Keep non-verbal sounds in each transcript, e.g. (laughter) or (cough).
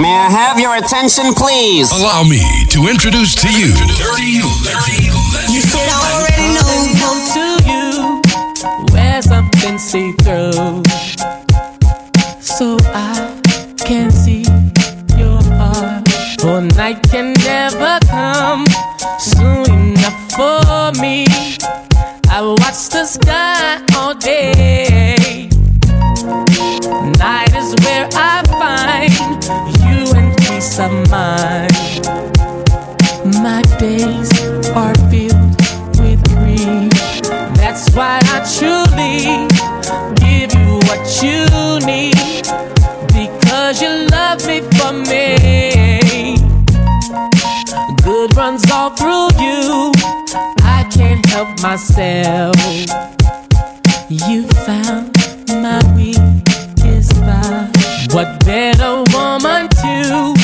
May I have your attention, please? Allow me to introduce to you. Dirty, dirty, you said I already know. Come to you, wear something see through, so I can see your heart. For night can never come soon enough for me. I watch the sky all day. of mine. My days are filled with grief. That's why I truly give you what you need because you love me for me. Good runs all through you. I can't help myself. You found my weakest spot. What better woman to?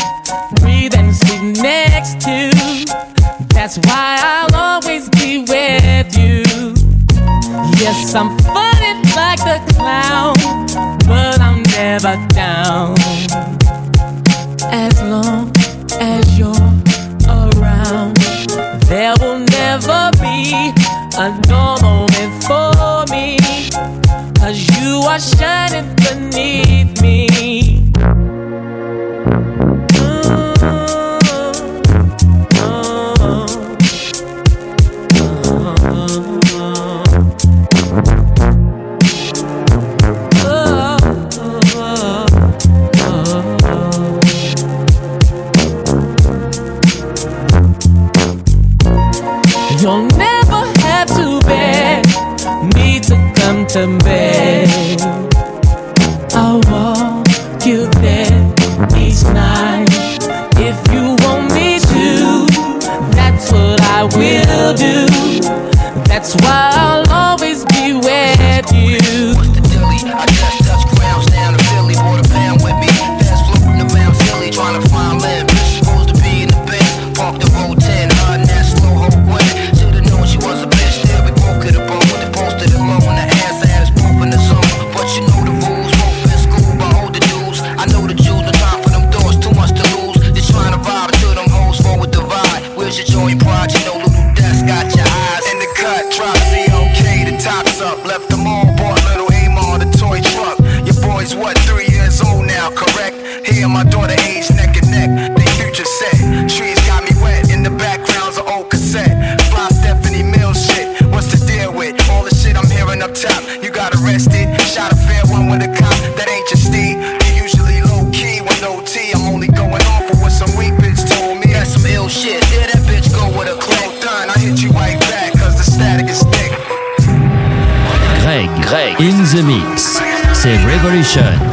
next to. That's why I'll always be with you. Yes, I'm funny like the clown, but I'm never down. As long as you're around, there will never be a normal. to me. I'll walk you there each night if you want me to. That's what I will do. That's why. Progressive Revolution.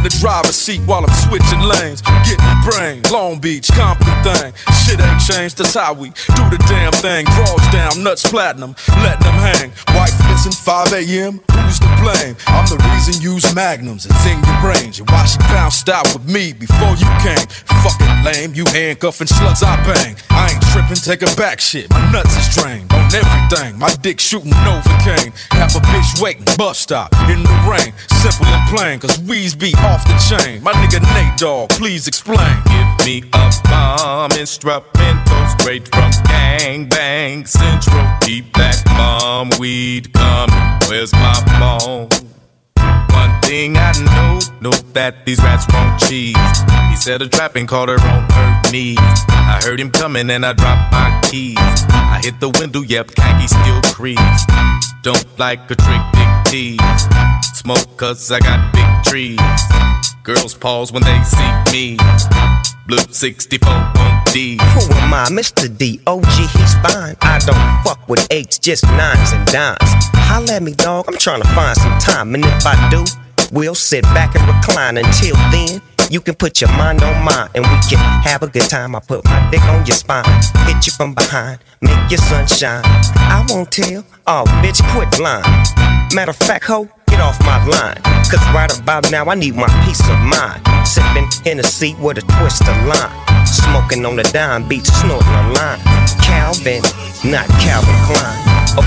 In the driver's seat while I'm switching lanes, getting brain, Long Beach, Compton thing. Shit ain't changed, that's how we do the damn thing. Draws down, nuts platinum, let them hang. Wife missing 5 a.m. Who's to blame? I'm the reason you use magnums, it's in your range. And why she bounced out with me before you came? Fucking lame, you handcuffing sluts I bang. I ain't tripping, take a back shit. My nuts is drained on everything. My dick shooting Novocaine. Have a bitch waiting, bus stop in the rain. Simple and plain, cause weeds be off the chain. My nigga Nate Dogg, please explain. Give me a bomb instrumental straight from Gang Bang Central. Keep that bomb weed coming. Where's my phone? One thing I know, know that these rats won't cheese. He said a trapping caught her on her knees. I heard him coming and I dropped my keys. I hit the window, yep, khaki still crease. Don't like a trick, dick tease. Smoke cause I got big trees. Girls pause when they see me. Blue 64 on D. Who am I? Mr. D. OG, he's fine. I don't fuck with eights, just nines and dimes. Holla at me, dog. I'm trying to find some time. And if I do, we'll sit back and recline. Until then, you can put your mind on mine and we can have a good time. I put my dick on your spine, hit you from behind, make your sunshine. I won't tell. Oh, bitch, quit lying. Matter of fact, ho, get off my line. Cause right about now, I need my peace of mind. Sipping in a seat with a twist of lime. Smoking on the dime beach, snorting a line. Calvin, not Calvin Klein.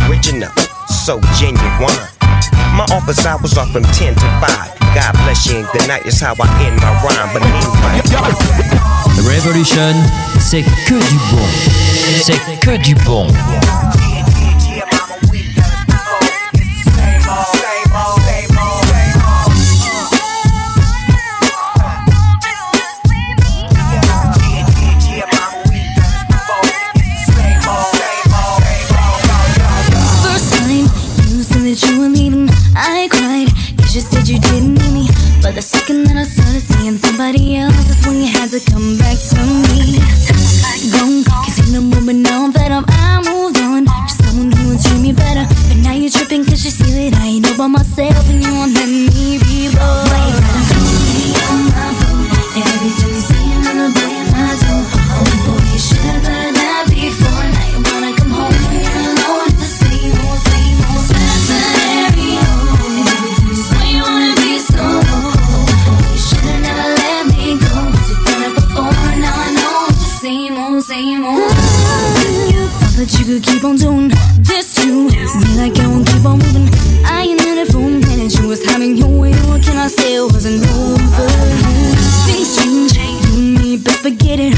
Original, so genuine. My office hours are from 10 to 5. God bless you and good night is how I end my rhyme. But meanwhile, Revolution, c'est que du bon. C'est que du bon. But the second that I started seeing somebody else, that's when you had to come back to me. Gone, cause in the moment now that I'm, I moved on. Just someone who will treat me better. But now you're tripping cause you see that I ain't all by myself and you won't let me be bold. keep on doing this to you. Me like I won't keep on moving. I ain't in it for a minute. You was having your way. What can I say? It wasn't over. Things change. You and me, but forget it.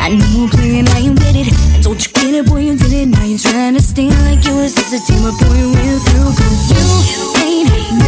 I know we're playing, I you get it. I told you get it, boy, you did it. Now you're trying to stay like you was just a team, but boy, we're through. Cause you ain't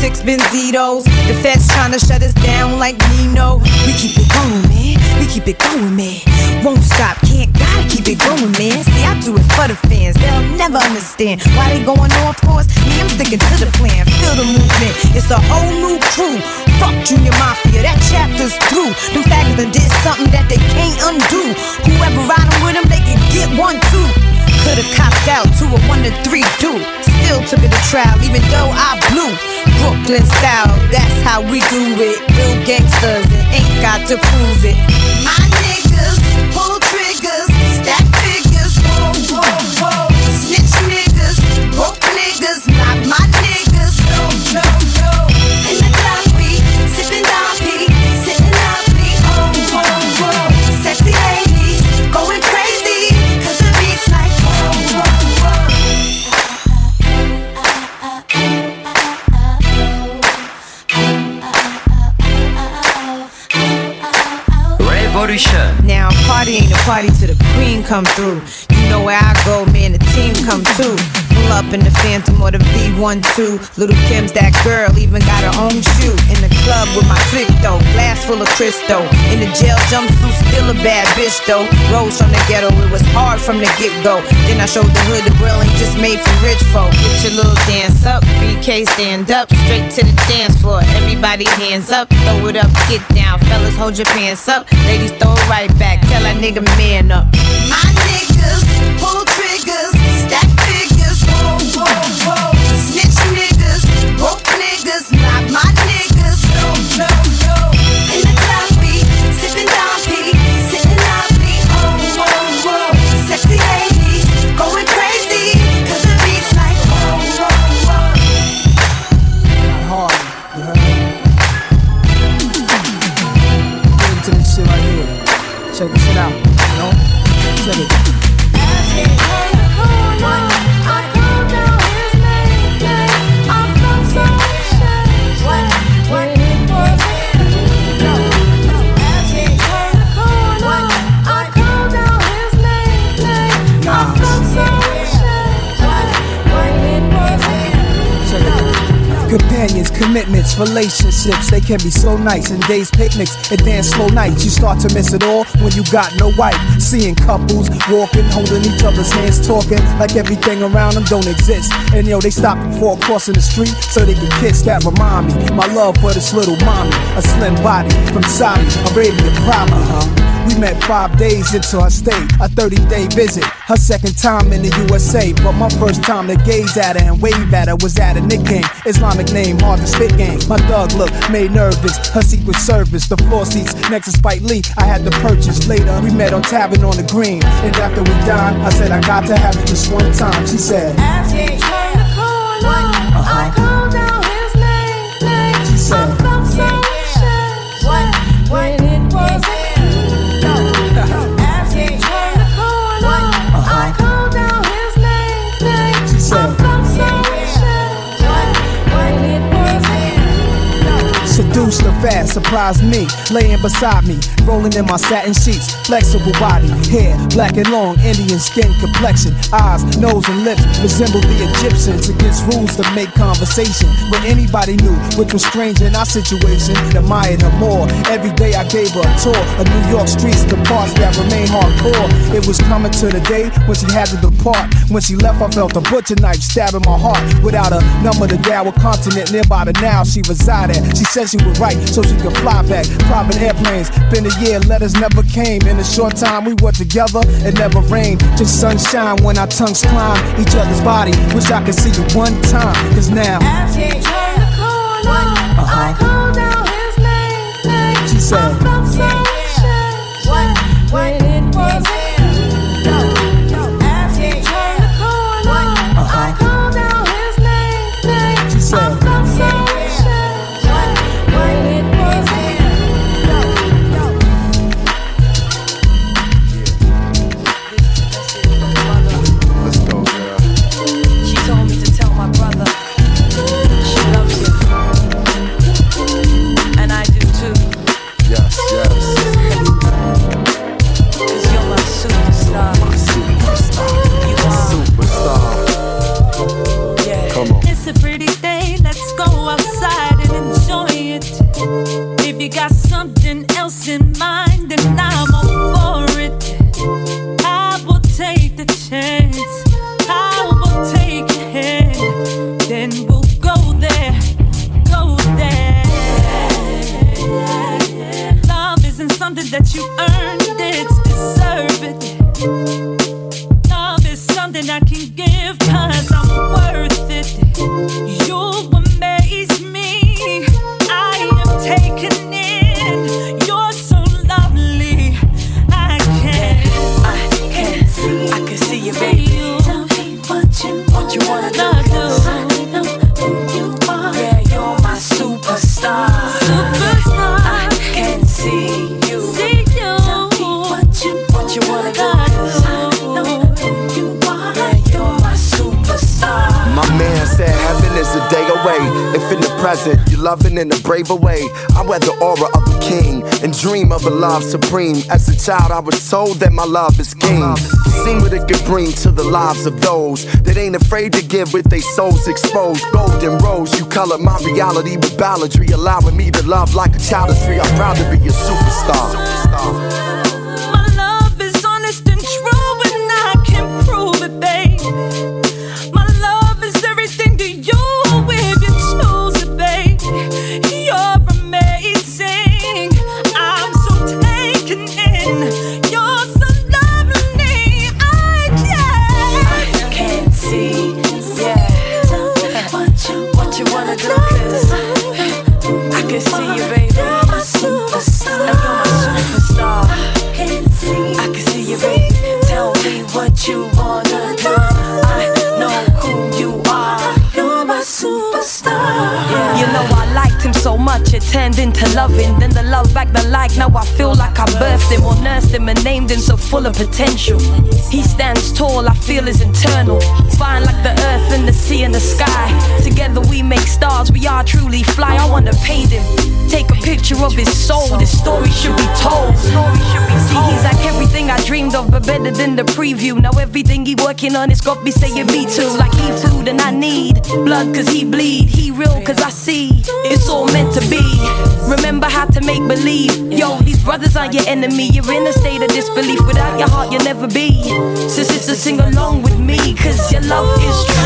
six Benzitos. The feds trying to shut us down like Nino. We keep it going, man. We keep it going, man. Won't stop, can't gotta keep it going, man. See, I do it for the fans. They'll never understand why they going off course. Me, I'm sticking to the plan. Feel the movement. It's a whole new crew. Fuck Junior Mafia, that chapter's through. Them faggots done did something that they can't undo. Whoever riding with them, they can get one too. Could've copped out to a one to three dude. Still took it to trial, even though I blew. Brooklyn style, that's how we do it. Real gangsters, and ain't got to prove it. My niggas. party till the queen come through. You know where I go, man, the team come too. Up in the Phantom or the V12. Lil' Kim's that girl, even got her own shoe. In the club with my click though, glass full of crystal. In the jail jumpsuit, still a bad bitch though. Rose from the ghetto, it was hard from the get go. Then I showed the hood the grill ain't just made for rich folk. Get your little dance up, BK stand up, straight to the dance floor. Everybody hands up, throw it up, get down. Fellas, hold your pants up. Ladies, throw it right back. Tell that nigga man up. My niggas pull triggers, commitments, relationships, they can be so nice. And days, picnics, and dance slow nights. You start to miss it all when you got no wife. Seeing couples walking, holding each other's hands, talking like everything around them don't exist. And yo, they stop before crossing the street so they can kiss. That remind me, my love for this little mommy, a slim body from Saudi Arabia, probably. We met five days into her stay, a 30 day visit. Her second time in the USA, but my first time to gaze at her and wave at her was at a Knick game. Islamic name, hard to spit game. My thug look made nervous. Her secret service, the floor seats next to Spike Lee, I had to purchase later. We met on Tavern on the Green, and after we dined, I said I got to have it just one time. She said. Surprised me, laying beside me, rolling in my satin sheets, flexible body, hair black and long, Indian skin complexion, eyes, nose, and lips resemble the Egyptians. Against rules to make conversation, but anybody knew which was strange in our situation. Admired her more. Every day I gave her a tour of New York streets, the parts that remain hardcore. It was coming to the day when she had to depart. When she left, I felt a butcher knife stabbing my heart. Without a number to dial, a continent nearby the now she resided. She said she would write so she could fly back. Private airplanes, been a year, letters never came. In a short time, we were together, it never rained. Just sunshine when our tongues climb each other's body. Wish I could see you one time, cause now. Uh-huh. She said, love supreme. As a child, I was told that my love is king. Seen what it could bring to the lives of those that ain't afraid to give with their souls exposed. Golden rose, you colored my reality with balladry, allowing me to love like a child of three. I'm proud to be a superstar. superstar. On on his be saying me too. Like he food and I need blood cause he bleed. He real cause I see it's all meant to be. Remember how to make believe. Yo, these brothers aren't your enemy. You're in a state of disbelief. Without your heart, you'll never be. Since it's a sing along with me, cause your love is true.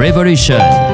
Revolution.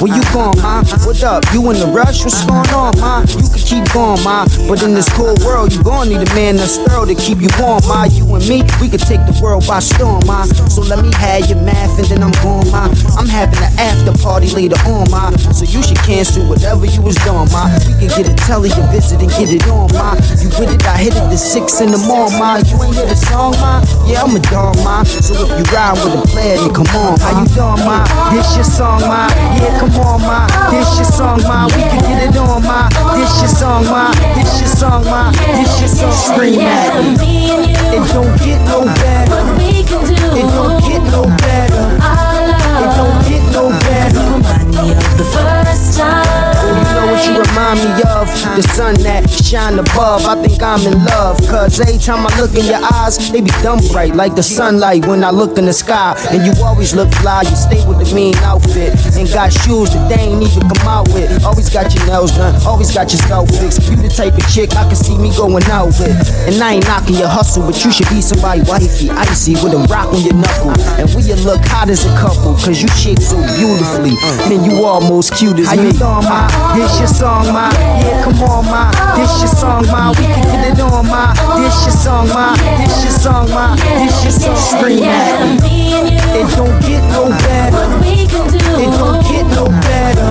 Where you? What up? You in the rush? What's going on, ma? You can keep going, ma. But in this cool world, you gon' need a man that's thorough to keep you warm, ma. You and me, we could take the world by storm, ma. So let me have your math and then I'm going, ma. I'm having an after party later on, ma. So you should cancel whatever you was doing, ma. We can get a telly and visit and get it on, ma. You with it, I hit it to six in the morning, ma. You ain't hear the song, ma? Yeah, I'm a dog, ma. So if you ride with a player, then come on, how you doing, ma? This your song, ma. Yeah, come on, ma. This your song, ma. We can get it on, ma. This your song, ma. This your song, ma. This your song. Scream at me. It don't get no better. It don't get no better. It don't get no better. Remind me of the first time. What you remind me of? The sun that shine above. I think I'm in love. Cause every time I look in your eyes, they be dumb bright like the sunlight when I look in the sky. And you always look fly. You stay with the mean outfit. And got shoes that they ain't even come out with. Always got your nails done. Always got your scalp fixed. You the type of chick I can see me going out with. And I ain't knocking your hustle, but you should be somebody wifey, icy with a rock on your knuckle. And we you look hot as a couple. Cause you shape so beautifully. And you almost cute as How me. you doing, ma? This your song, ma. Yeah, come on, ma. This your song, ma. We can get it on, ma. This your song, ma. This your song, ma. This your song. Scream at. It don't get no better. It don't get no better.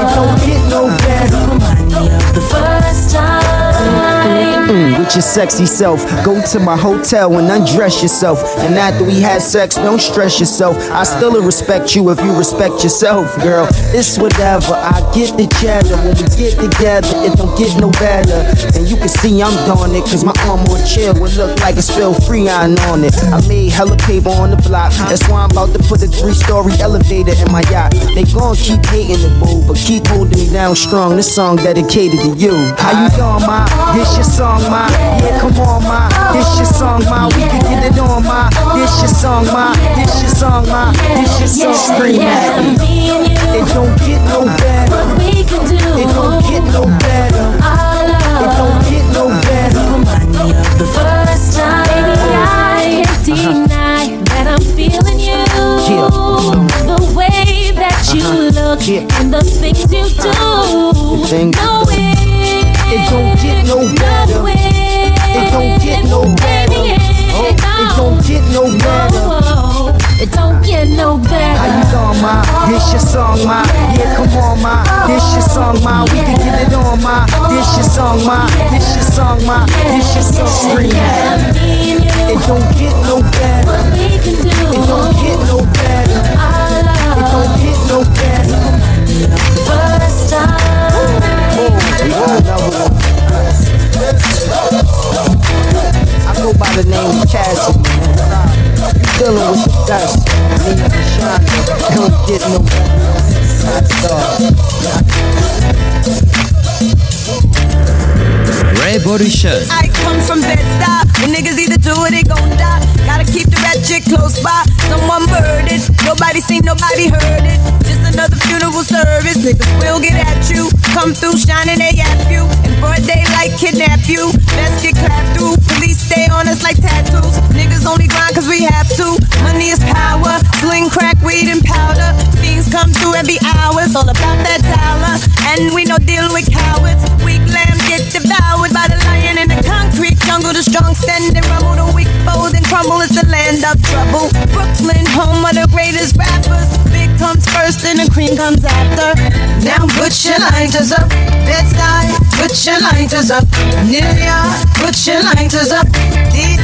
It don't get no better. Remind me of the first with your sexy self. Go to my hotel and undress yourself. And after we had sex, don't stress yourself. I still respect you if you respect yourself, girl. It's whatever. I get the cheddar. When we get together, it don't get no better. And you can see I'm doing it, cause my arm on chair would look like a spill freon on it. I made hella paper on the block. That's why I'm about to put a three story elevator in my yacht. They gon' keep hating the boo, but keep holding me down strong. This song dedicated to you. How you doing, ma? This your song, ma. Yeah, come on, ma. This your song, ma. We can get it on, ma. This your song, ma. This your song, ma. This your song. Scream at me. It don't get no better. What we can do. It don't get no better. It don't get no better. Remind me of the first time. Baby, I can't deny that I'm feeling you. The way that you uh-huh. look and the things you do. No way. It don't get no better. It don't get no better. Oh, It don't get no better. It don't get no better. How you doing, ma? This your song, ma. Yeah, come on, ma. This your song, ma. We can get it on, ma. This your song, ma. This your song, ma. This your song. Me. It don't get no better. It don't get no better. It don't get no better. First time. Oh, we got another one. Go by the name of Cassidy, man. Dealing with the dust. Need to shine. Don't get no hot Revolution. I come from bed stop. The niggas either do or they gon' die. Gotta keep the rat chick close by. Someone murdered. Nobody seen, nobody heard it. Just another funeral service. Niggas will get at you. Come through shining they at you. And for a might kidnap you. Let's get clapped through. Police like tattoos. Niggas only grind cause we have to. Money is power. Sling crack, weed, and powder. Things come through every hour. It's all about that dollar. And we no deal with cowards. Weak lambs get devoured by the lion in the concrete jungle. The strong stand and rumble. The weak fold and crumble. It's the land of trouble. Brooklyn, home of the greatest rappers. Comes first and the cream comes after. Now put your lighters up. Bed-Stuy, put your lighters up. New York, put your lighters up. Keep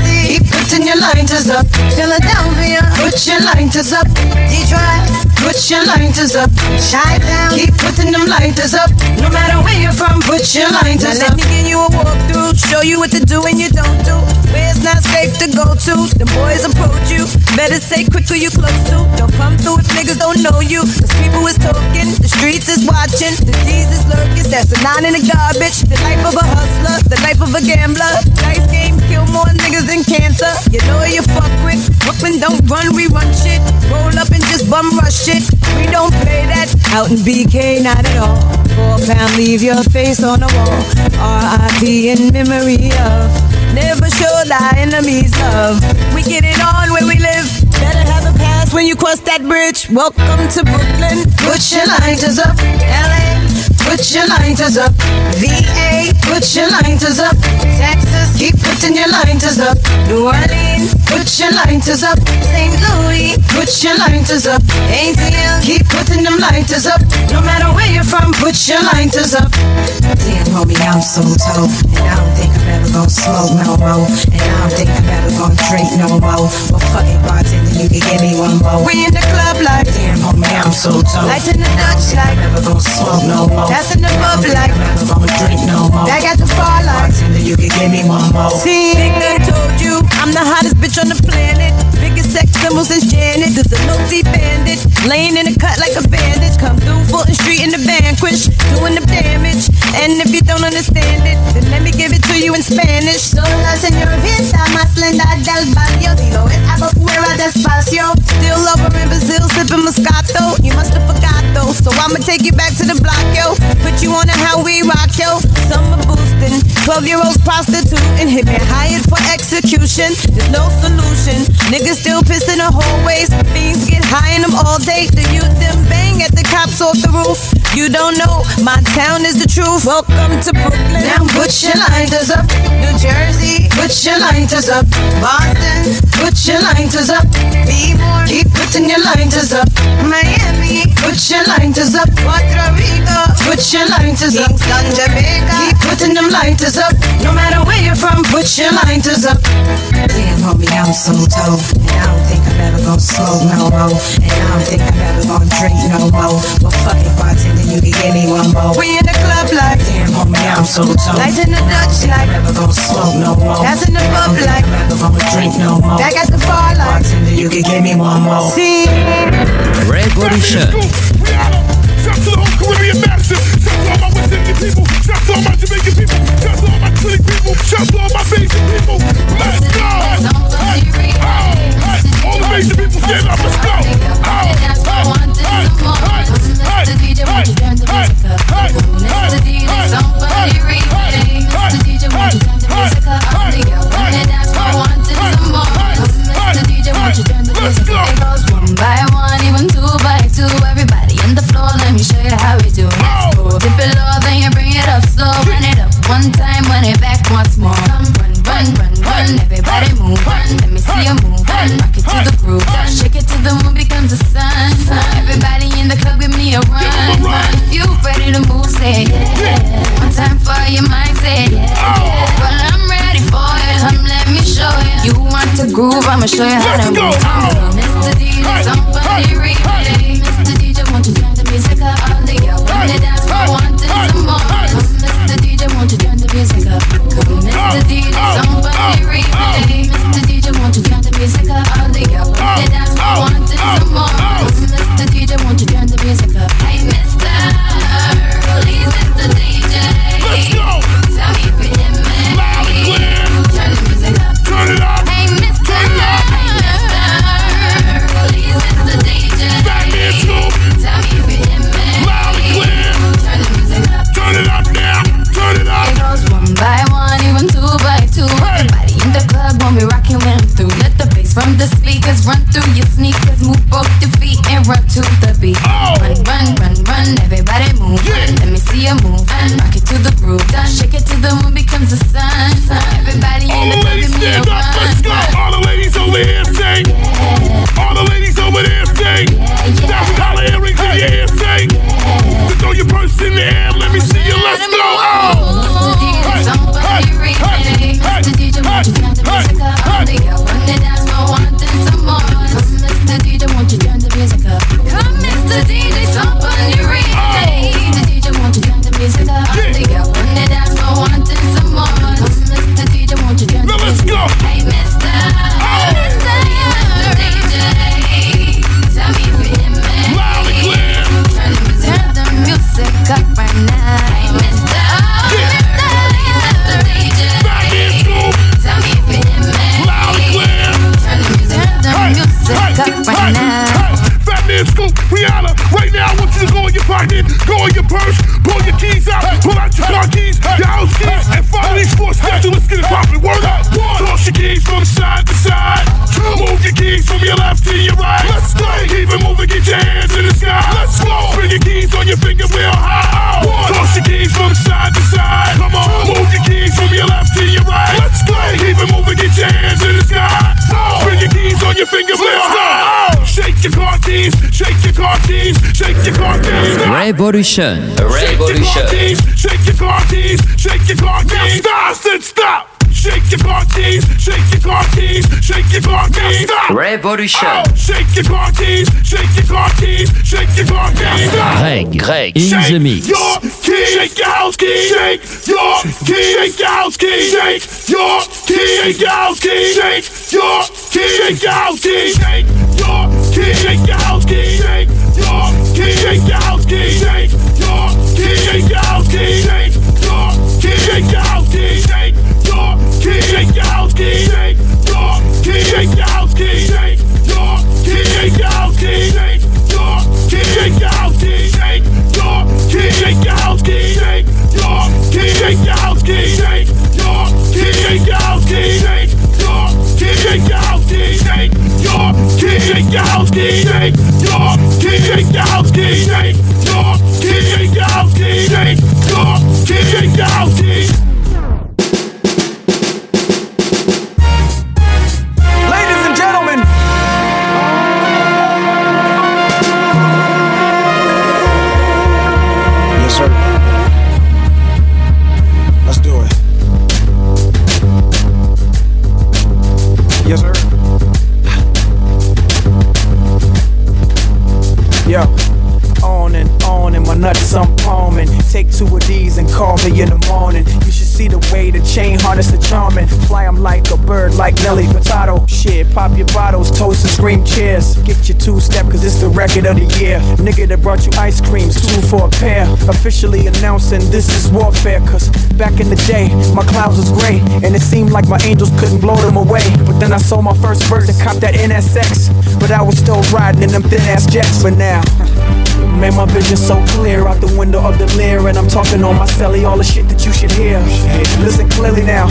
putting your lighters up. Philadelphia, put your lighters up. Detroit, put your lighters up. Chi-Town, keep putting them lighters up. No matter where you're from, put your lighters now up. Let me give you a walkthrough, show you what to do and you don't do. Where it's not safe to go to. The boys approach you. Better say quick who you close to. Don't come through if niggas don't know you. Cause people is talking, the streets is watching, the D's is lurking. That's a nine in the garbage. The life of a hustler, the life of a gambler. Dice game kill more niggas than cancer. You know you fuck with. Brooklyn don't run, we run shit. Roll up and just bum rush it. We don't play that. Out in BK, not at all. Four pound, leave your face on the wall. R.I.P. in memory of. Never show thy enemies love. We get it on where we live. Better have a pass when you cross that bridge. Welcome to Brooklyn. Put your lighters up. LA. Put your lighters up. VA. Put your lighters up. Texas. Keep putting your lighters up. New Orleans. Put your lighters up. St. Louis. Put your lighters up. ATL. Keep putting them lighters up. No matter where you're from, put your lighters up. Damn, homie, I'm so tough. And I don't think I'm ever gonna smoke no more. And I don't think I'm ever gonna drink no more. But fuck it, bartender, you can give me one more. We in the club like, damn, homie, I'm so tough. Lights in the Dutch like, never gonna smoke no more. That's in the bub like, never gonna drink no more. Back got the bar like, you can give me one more. See, Big Done told you, I'm the hottest bitch on the. Since Janet. There's a multi bandit. Laying in the cut like a bandage. Come through Fulton Street in the vanquish. Doing the damage. And if you don't understand it, then let me give it to you in Spanish. Sola señorita más linda del barrio. Digo, es algo fuera despacio. Still over in Brazil, sipping Moscato. You must have forgot though. So I'ma take you back to the block, yo. Put you on a how we rock, yo. Summer boosting. 12 year olds prostituting. Hit me hired for execution. There's no solution. Niggas still piss in the hallways. Fiends get high in them all day. The youth them bang at the cops off the roof. You don't know, my town is the truth. Welcome to Brooklyn. Now put your lighters up. New Jersey, put your lighters up. Boston, put your lighters up. B-More, keep putting your lighters up. Miami, put your lighters up. Puerto Rico, put your lighters up. Kingston, Jamaica, keep putting them lighters up. No matter where you're from, put your lighters up. Damn, homie, I'm so tough. And I don't think I'm smoke no more. And I don't think I'm ever gonna drink no more. Well, fuck it, bartender, you can give me one more. We in the club like, damn, homie, I'm so tough. Lights in the Dutch like, never gonna smoke no more. That's in the pub like, never gonna drink no more. Back at the bar like, bartender, you can give me one more. See, Revolution. Shout to the whole Caribbean masses. Shout to all my West Indian people. Shout to all my Jamaican people. Shout to all my Trinity people. Shout to all my Bajan people. Let's go. Hey, hey, hey. All the people stand up. Let's go. Oh, hey, hey, hey, hey, hey, hey, to yeah. One time for your mind, say yeah. Well, I'm ready for it. Come, let me show you. You want to groove? I'ma show you how to move. Mr. DJ, somebody replay. Mr. DJ, won't you turn the music up? All the girls on the dance floor wanting some more. Mr. DJ, won't you turn the music up? Mr. DJ, somebody replay. Mr. DJ, won't you turn the music up? On your finger real high. Toss your keys from side to side. Come on. Move your keys from your left to your right. Let's go. Keep it moving, get your hands in the sky. Bring your keys on your finger real high. Shake your car keys, shake your car keys, shake your car keys. Revolution. Shake your car keys, shake your car keys, shake your car keys. Stop, sit, stop. shake your parties, shake your parties, shake your parties. Revolution. Shake your parties, shake your parties, shake your parties. Greg, Greg, in shake the mix. Your shake your house keys, shake your keys, shake your house keys, shake your keys, shake your house shake your keys, shake your house shake your keys, shake your house shake your keys. Keys, shake your keys, shake your house keys, shake your keys, shake your house keys, shake your keys, shake your house keys, shake your keys, shake your house keys, shake your keys, shake your house keys, shake your keys, shake your house keys, shake your keys, shake your house keys, shake your keys, shake your house keys, shake your keys, shake your house keys, shake your keys, shake your house keys, shake your keys, shake your house keys. Take two of these and call me in the morning. You should see the way the chain harness the charming. Fly 'em like a bird, like Nelly Furtado. Shit, pop your bottles, toast and scream cheers. Get your two step, cause it's the record of the year. Nigga that brought you ice creams, two for a pair. Officially announcing this is warfare, cause back in the day, my clouds was gray. And it seemed like my angels couldn't blow them away. But then I sold my first bird to cop that NSX. But I was still riding in them thin ass jets. for now, Man, my vision so clear out the window of the Lear, and I'm talking on my celly, all the shit that you should hear. Listen clearly now.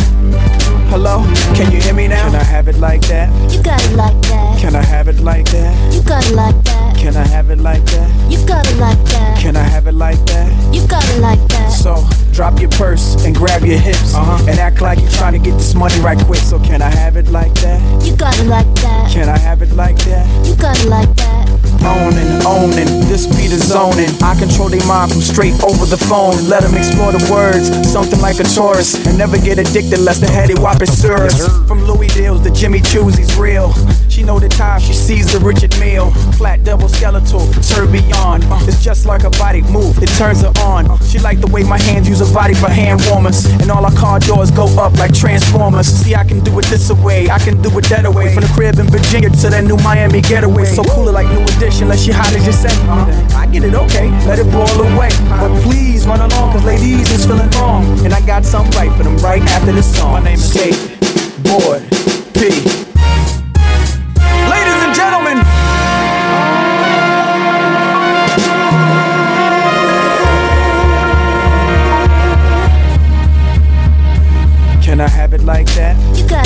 Hello, can you hear me now? Can I have it like that? You got it like that. Can I have it like that? You got it like that. Can I have it like that? You got it like that. Can I have it like that? You got it like that. So drop your purse and grab your hips, uh-huh. and act like you're trying to get this money right quick. So can I have it like that? You got it like that. Can I have it like that? You got it like that. Owning, owning, this beat is zoning. I control their mind from straight over the phone. Let them explore the words, something like a tourist. And never get addicted lest the heady whop is serious. From Louis Deals to Jimmy Choo's, he's real. She know the time she sees the Richard Mille. Flat double skeletal, tourbillon. It's just like a body move, it turns her on. She like the way my hands use her body for hand warmers. And all our car doors go up like transformers. See, I can do it this away, I can do it that away. From the crib in Virginia to that new Miami getaway. So cooler like new edition, unless she hot as you say. I get it, okay, let it boil away. But please run along, cause ladies is feeling wrong. And I got something right for them right after this song. My name is Kate Boy P.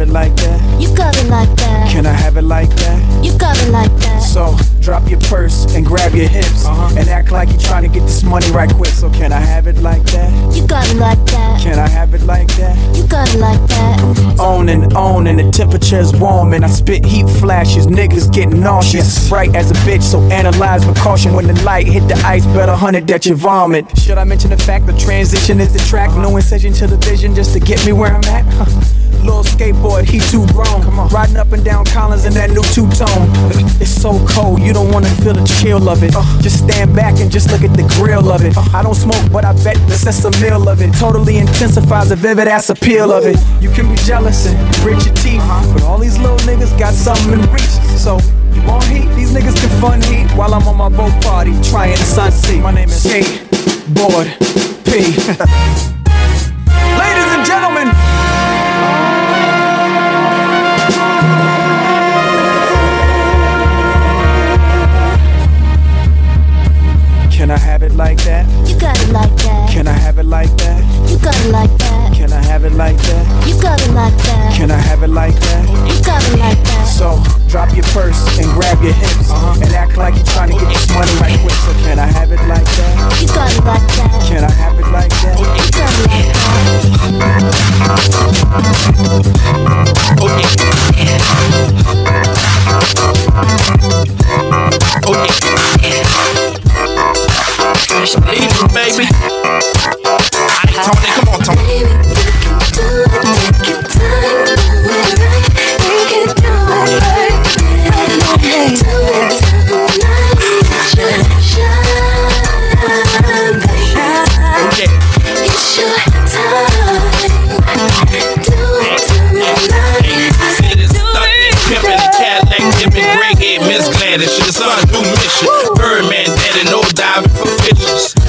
Can I have it like that? You got it like that. Can I have it like that? You got it like that. So drop your purse and grab your hips uh-huh. and act like you're trying to get this money right quick. So can I have it like that? You got it like that. Can I have it like that? You got it like that. On and on, and the temperature's warm, and I spit heat flashes. Niggas getting nauseous. Bright as a bitch, so analyze with caution. When the light hit the ice, better hunt it that you vomit. Should I mention the fact the transition is the track? No incision to the vision just to get me where I'm at? Little skateboard, he too grown. Come on. Riding up and down Collins in that new two tone. It's so cold, you don't wanna feel the chill of it. Just stand back and just look at the grill of it. I don't smoke, but I bet this that's a meal of it. Totally intensifies the vivid ass appeal of it. You can be jealous and grit your teeth, but all these little niggas got something in reach. So you want heat? These niggas can fun heat while I'm on my boat party trying the sun. My name is Skateboard P. (laughs) Can I have it like that? You got it like that. Can I have it like that? You got it like that. Can I have it like that? You got it like that. Can I have it like that? You got it like that. So drop your purse and grab your hips and act like you're trying to get this money right quick. So can I have it like that? You got it like that. Can I have it like that? You got it like Easy, baby. Aight, Tony, come on, Tony.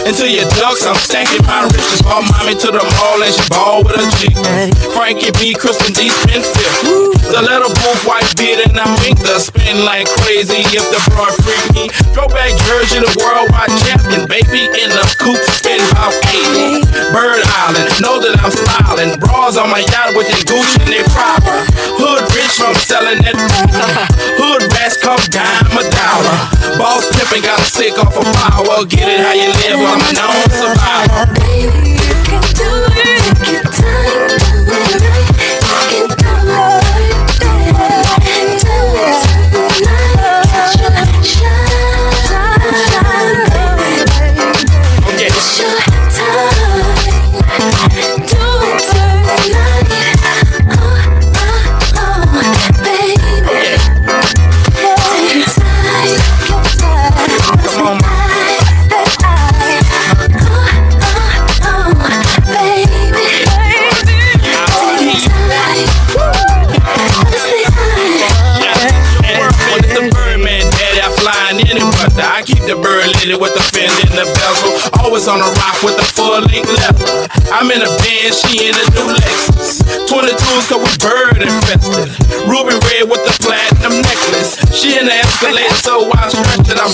Until your ducks, I'm stacking my riches. Ball mommy to the mall and she ball with a chick. Frankie B, Kristen D, spin fifth. The little booth, white beard, and I mink the spin like crazy if the broad freak me. Throwback jersey, the worldwide champion, baby, in the coupe, spin about 80. Bird Island, know that I'm smiling. Bras on my yacht with they Gucci and they proper. Hood rich from selling that. (laughs) Hood rats come dime a dollar. Boss pimpin' got sick off of power. Get it how you live, I'm known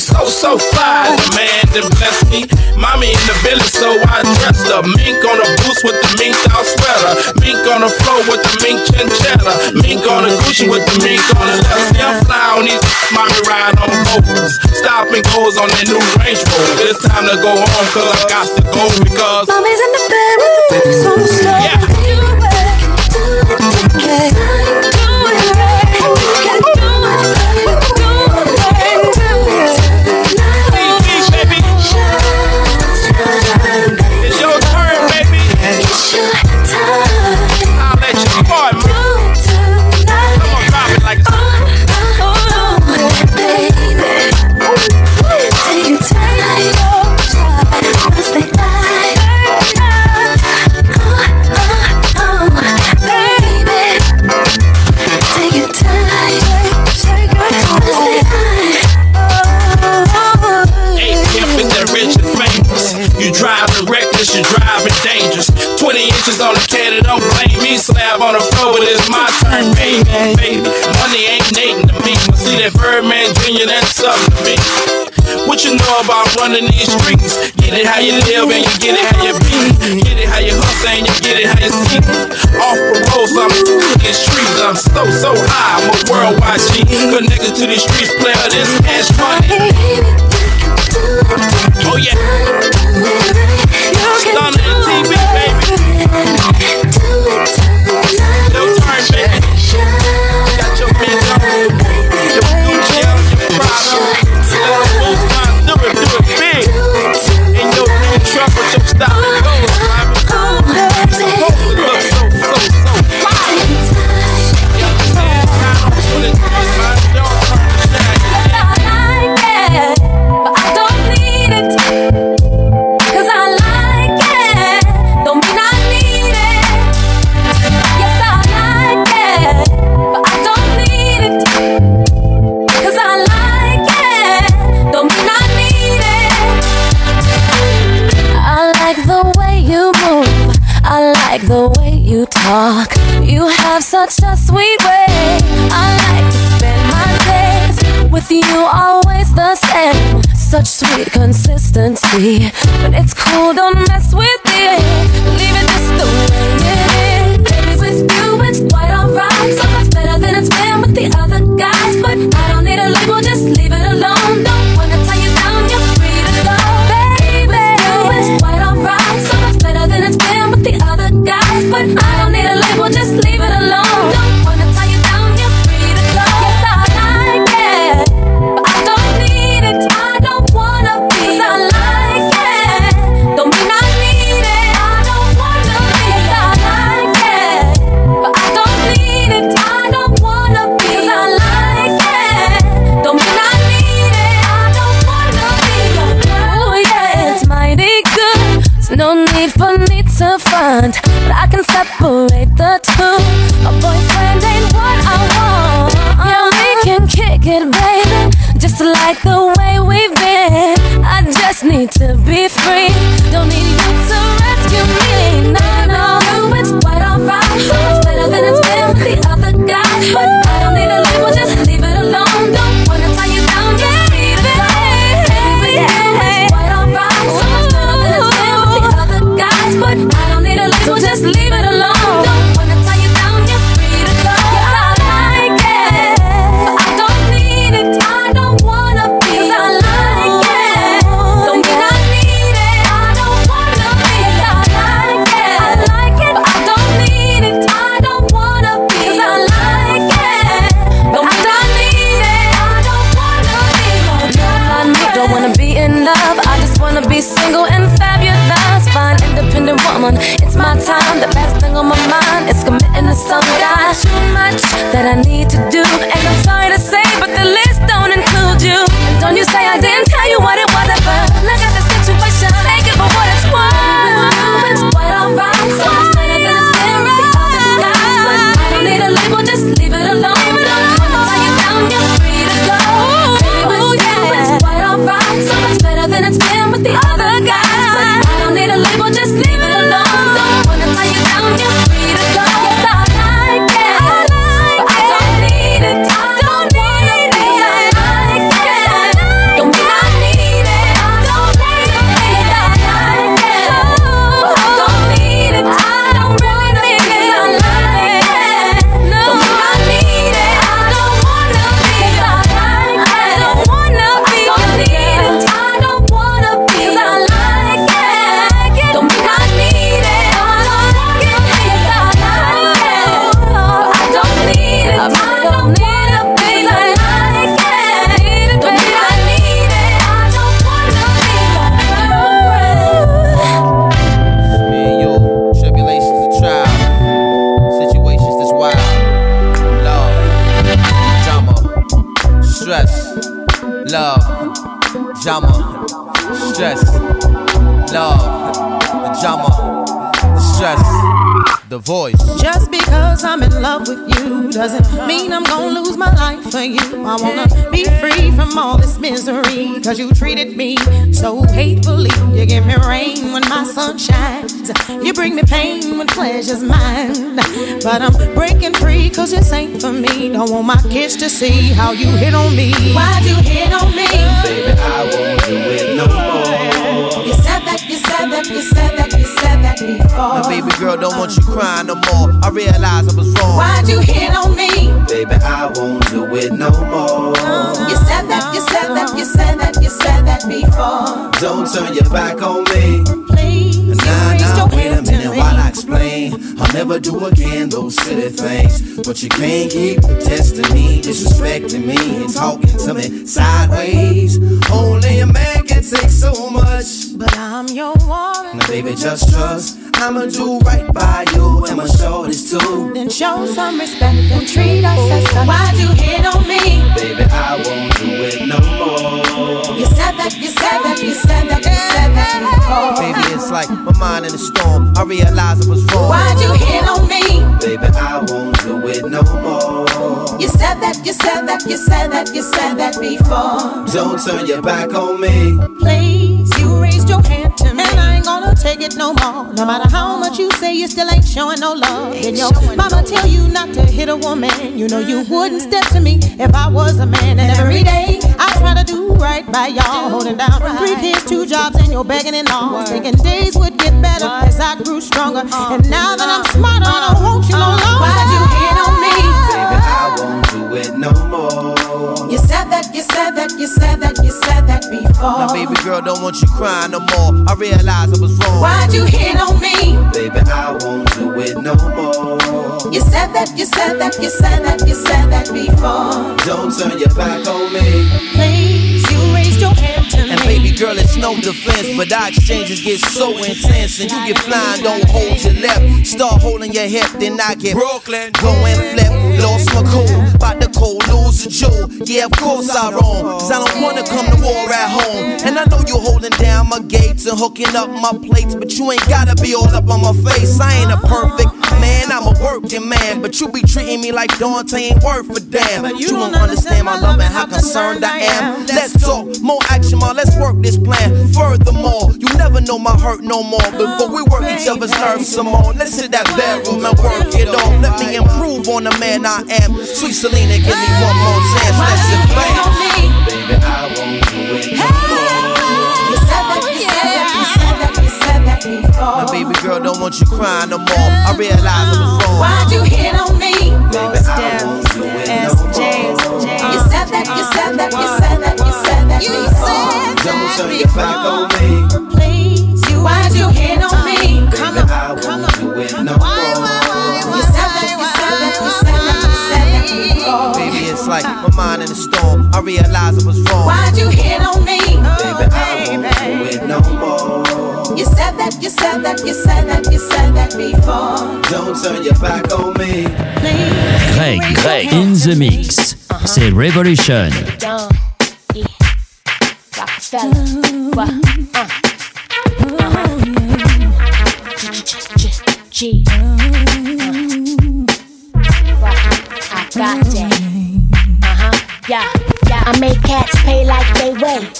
so, so fly. The man that blessed me. Mommy in the village, so I dressed up. Mink on the boots with the mink out sweater. Mink on the floor with the mink chinchilla. Mink on the Gucci with the mink on the left. See, I'm fly on these. Mommy ride on boats. Stop and goes on that new Range Rover. It's time to go home, cause I got to go because. Mommy's in the bed with the baby so slow. Yeah. Do it, do it all about running these streets. Get it how you live and you get it how you be. Get it how you hustle and you get it how you see. Off paroles, I'm in streets. I'm so, so high. I'm a worldwide G. Connected to these streets, player. This cash money. Oh, yeah. the way you talk. You have such a sweet way. I like to spend my days with you, always the same. Such sweet consistency, but it's cool, don't mess with it. Leave it just the way it is. free. You. I wanna be free from all this misery. Cause you treated me so hatefully. You give me rain when my sun shines. You bring me pain when pleasure's mine. But I'm breaking free cause this ain't for me. Don't want my kids to see how you hit on me. Why'd you hit on me? Baby, I won't do it no more. You said that, you said that, you said that, you said that before. My baby girl don't want you crying no more. I realize I was wrong. Why'd you hit on me? Baby, I won't do it no more. You said that, you said that, you said that, you said that before. Don't turn your back on me. Please, Nah, nah, wait a minute while I explain. I'll never do again those silly things. But you can't keep testing me, disrespecting me, and talking to me sideways. Only a man can take so much. But I'm your woman. Now, baby, just trust. I'ma do right by you, and my shorties too. Then show some respect and treat us. Why'd you hit on me? Baby, I won't do it no more. You said that, you said that, you said that, you said that before. Baby, it's like my mind in a storm. I realize I was wrong. Why'd you hit on me? Baby, I won't do it no more. You said that, you said that, you said that, you said that before. Don't turn your back on me. Please, you raised your hand to gonna take it no more. No matter how much you say, you still ain't showing no love. And your mama tell you not to hit a woman. You know you wouldn't step to me if I was a man. And every day I try to do right by y'all. Holding down three kids, two jobs, and you're begging in laws. Thinking days would get better as I grew stronger. And now that I'm smarter, I don't want you no longer. Why'd you hit on do it no more. You said that, you said that, you said that, you said that before. My baby girl don't want you crying no more. I realize I was wrong. Why'd you hit on me? Baby, I won't do it no more. You said that, you said that, you said that, you said that before. Don't turn your back on me. Please, you raised your hand me. Girl, it's no defense, but our exchanges get so intense. And you get flying, don't hold your left. Start holding your hip, then I get Brooklyn. Go and flip, lost my cool. About the cold, lose a jewel. Yeah, of course I wrong. Cause I don't wanna come to war at home. And I know you're holding down my gates and hooking up my plates, but you ain't gotta be all up on my face. I ain't a perfect man, I'm a working man. But you be treating me like Dante ain't worth a damn. You don't understand my love and how concerned I am. Let's talk, more action, ma. Let's work this plan. Furthermore, you never know my hurt no more. Before we work each other's nerves some more, let's hit that bedroom and work it off. Let me improve on the man I am. Sweet Selena, give me one more chance. Let's. Storm. I was wrong. Why'd you hit on me? Baby, I won't do it no more. You said that, you said that, you said that, you said that before. Don't turn your back on me. Greg, Greg, in the mix. C'est Revolution. Don, yeah, Rockefeller, what?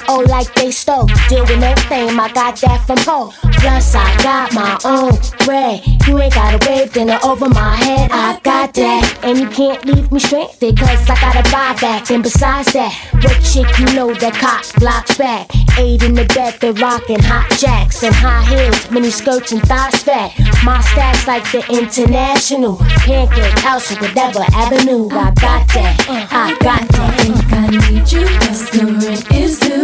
Oh like they stole. Deal with no fame, I got that from Poe. Plus I got my own way. You ain't got a wave dinner over my head, I got that. And you can't leave me stranded, cause I got a buyback. And besides that, what chick you know that cock blocks back? Eight in the bed, the rockin' hot jacks and high heels, mini skirts and thighs fat. My stacks like the international pancake house or whatever avenue. I got that, I got that. I need you, cause the rent is.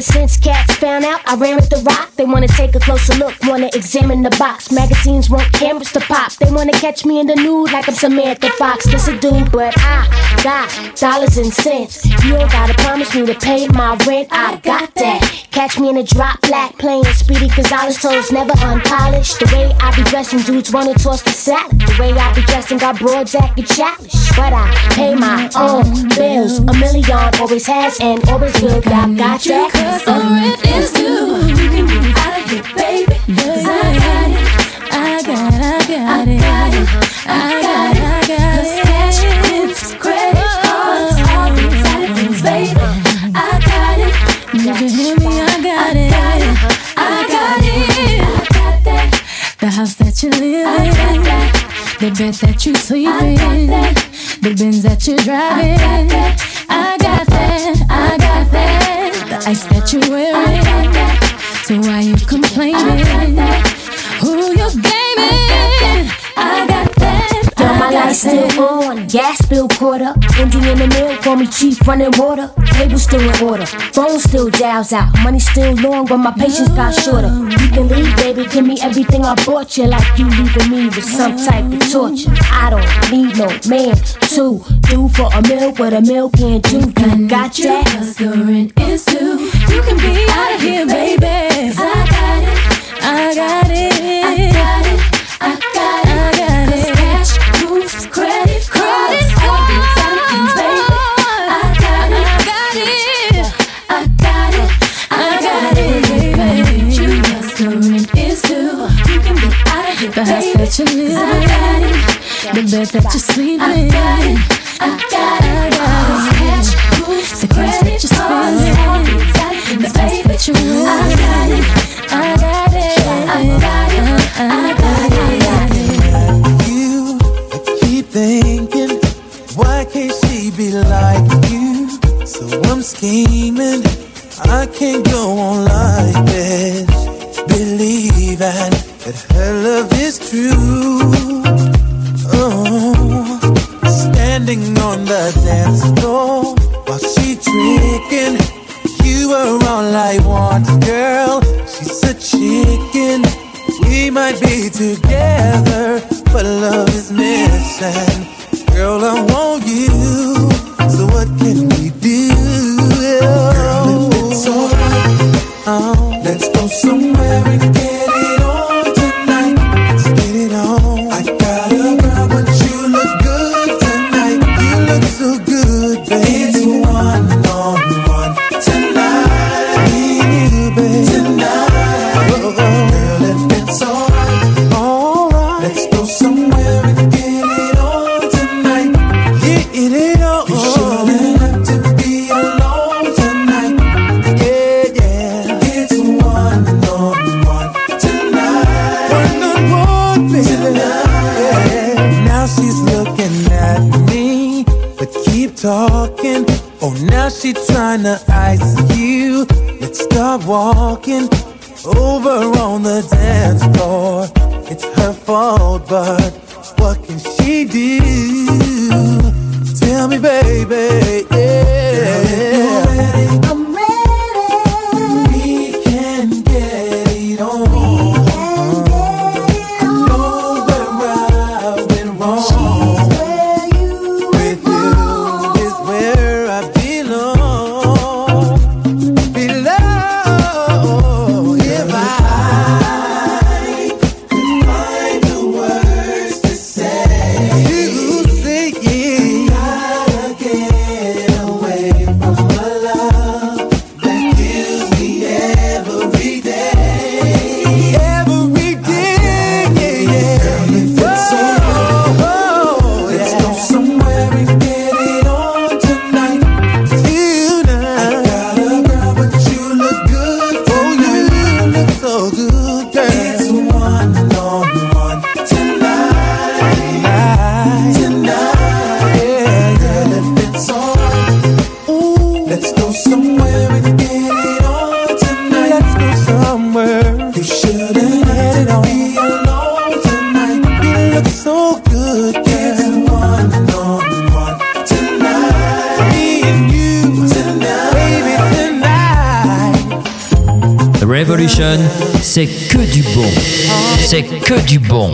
Since cats out I ran with the rock, they wanna take a closer look, wanna examine the box. Magazines want cameras to pop, they wanna catch me in the nude like I'm Samantha Fox. This a dude, but I got dollars and cents. You don't gotta promise me to pay my rent, I got that. Catch me in a drop black, playing Speedy Gonzales toes, never unpolished. The way I be dressing, dudes wanna toss the salad. The way I be dressing, got broads acting childish. But I pay my own bills, a million always has and always will. Y'all got that? Cause the rent is due. You can be out of here, baby. Cause I got it. I got, I got it. I got it. I got it. Cause cash, chips, credit cards, all these other things, baby. I got it. You can hear me? I got it. I got it. I got that. The house that you live in. The bed that you sleep in. The Benz that you're driving. I got that. I got that. The ice that you're wearing. So why you complaining? Who you gaming? I got that. My lights still on, gas bill caught up. Indian in the mill, call me chief running water. Table still in order, phone still dials out. Money still long, but my patience got shorter. You can leave, baby, give me everything I bought you, like you leaving me with some type of torture. I don't need no man to do for a meal what a meal can't do. You got that? Cause the rent is due. You can be out of here, baby. I got it. I got it. I got it. I got it. Bed that you sleep I in. got it. I got it. Cause cash, moves, The cash that you're spending. The baby. that you wear. I got it. I got it. I got it. I got it. you. I keep thinking, why can't she be like you? So I'm scheming, I can't go on like this. Believing that her love is true. While drinking. You are all I girl. She's a chicken. We might be together, but love is missing. Girl, I want c'est que du bon. C'est que du bon.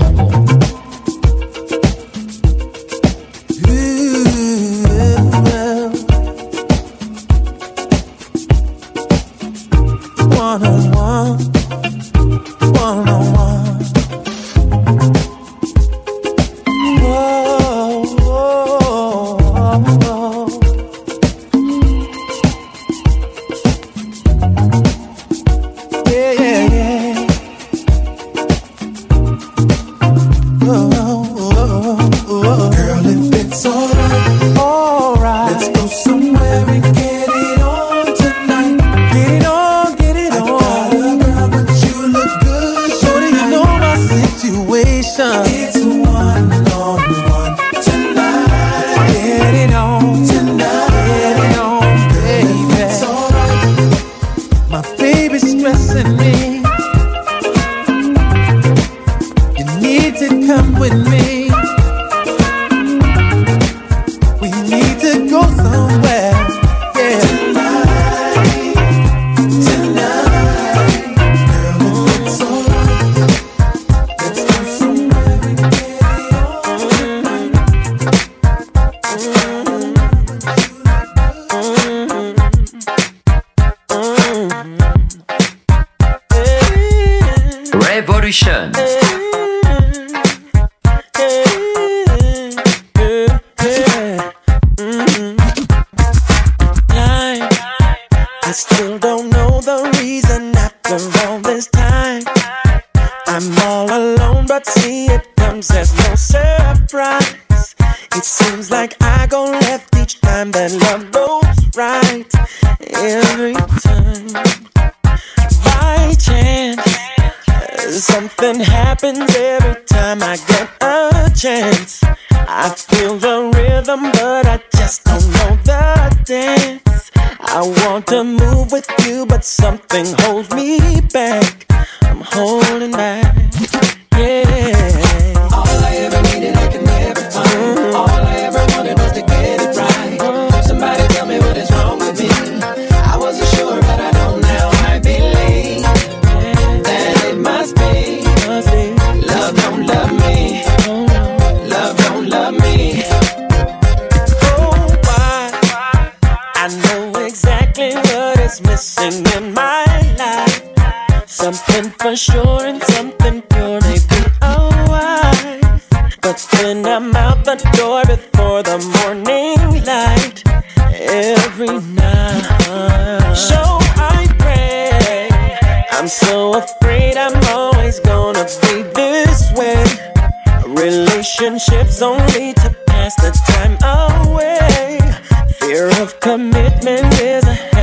door before the morning light every night. So I pray. I'm so afraid I'm always gonna be this way. Relationships only to pass the time away. Fear of commitment is a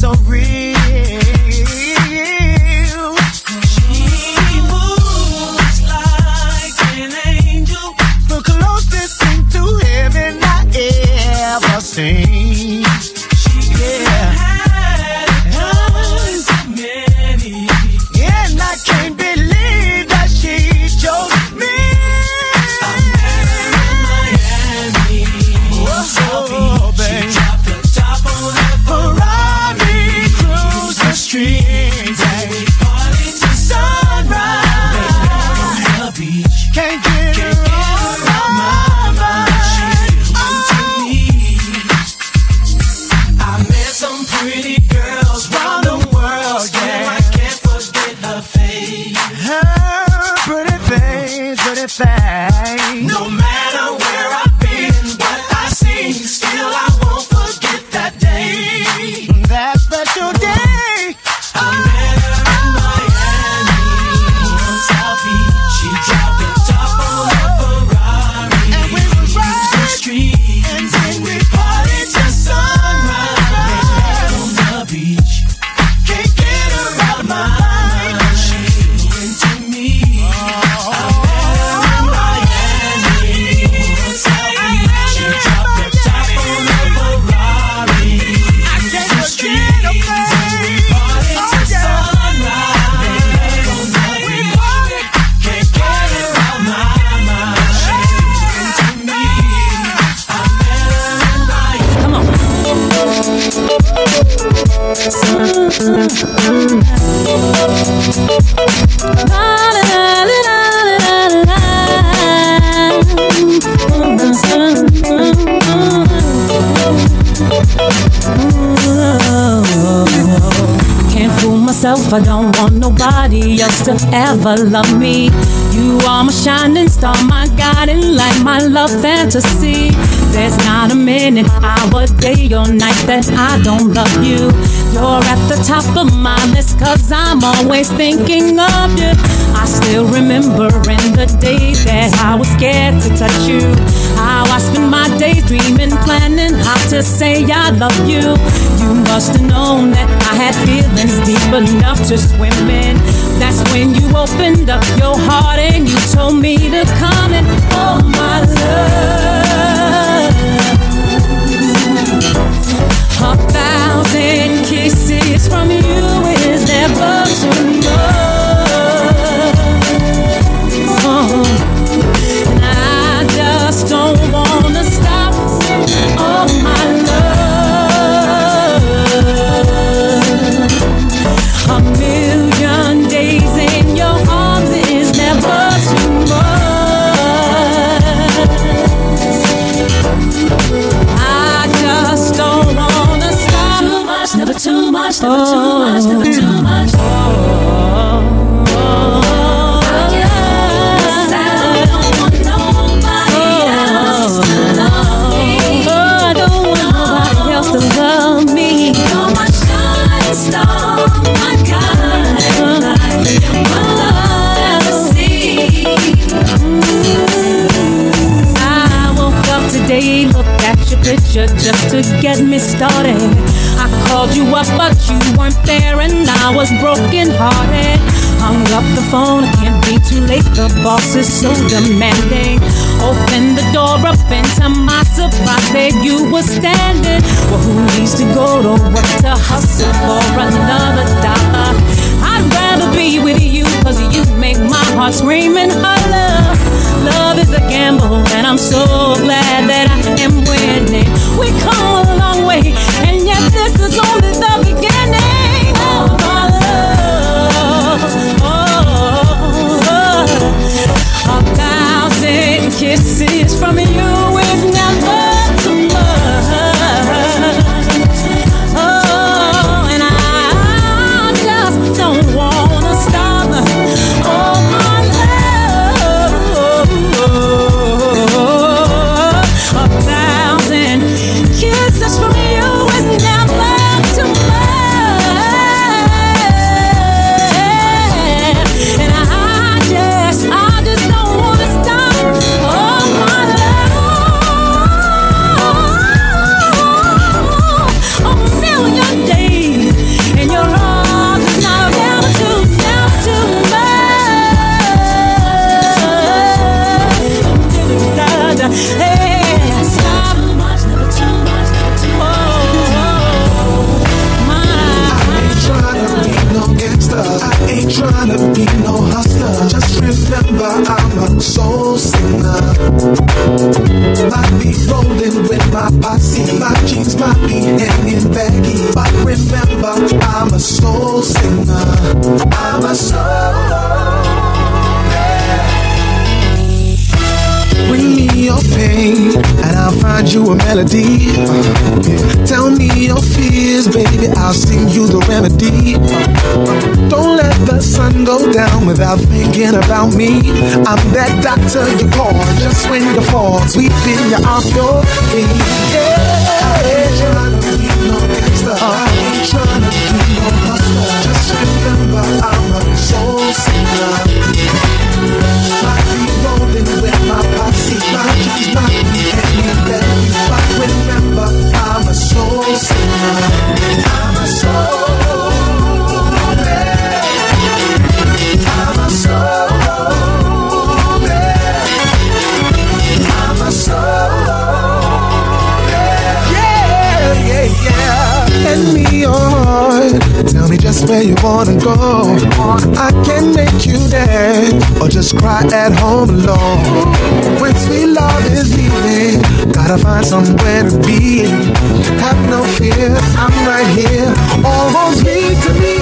so real. Ever love me? You are my shining star, my guiding light, my love fantasy. There's not a minute, hour, day, or night that I don't love you. You're at the top of my list, cause I'm always thinking of you. I still remember in the day that I was scared to touch you. How I spend my days dreaming, planning how to say I love you. You must have known that I had feelings deep enough to swim in. That's when you opened up your heart and you told me to come and oh my love. A thousand kisses from you is never too much. Up today, looked at your picture just to get me started. Called you up, but you weren't there, and I was broken hearted. Hung up the phone, it can't be too late. The boss is so demanding. Open the door up, and to my surprise, there you were standing. Well, who needs to go to work to hustle for another dollar? I'd rather be with you, cause you make my heart scream and holler. Love is a gamble, and I'm so glad that I am winning. We come a long way, and yet this is only the beginning of our love. Oh, oh, oh. a thousand kisses from you I'm that doctor you call just when you fall, you off your. Yeah. Just cry at home alone. When sweet love is leaving, gotta find somewhere to be. Have no fear, I'm right here. Almost lead to me.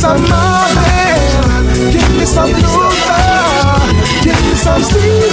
Some Marvin, give me some Luther, give me some Stevie,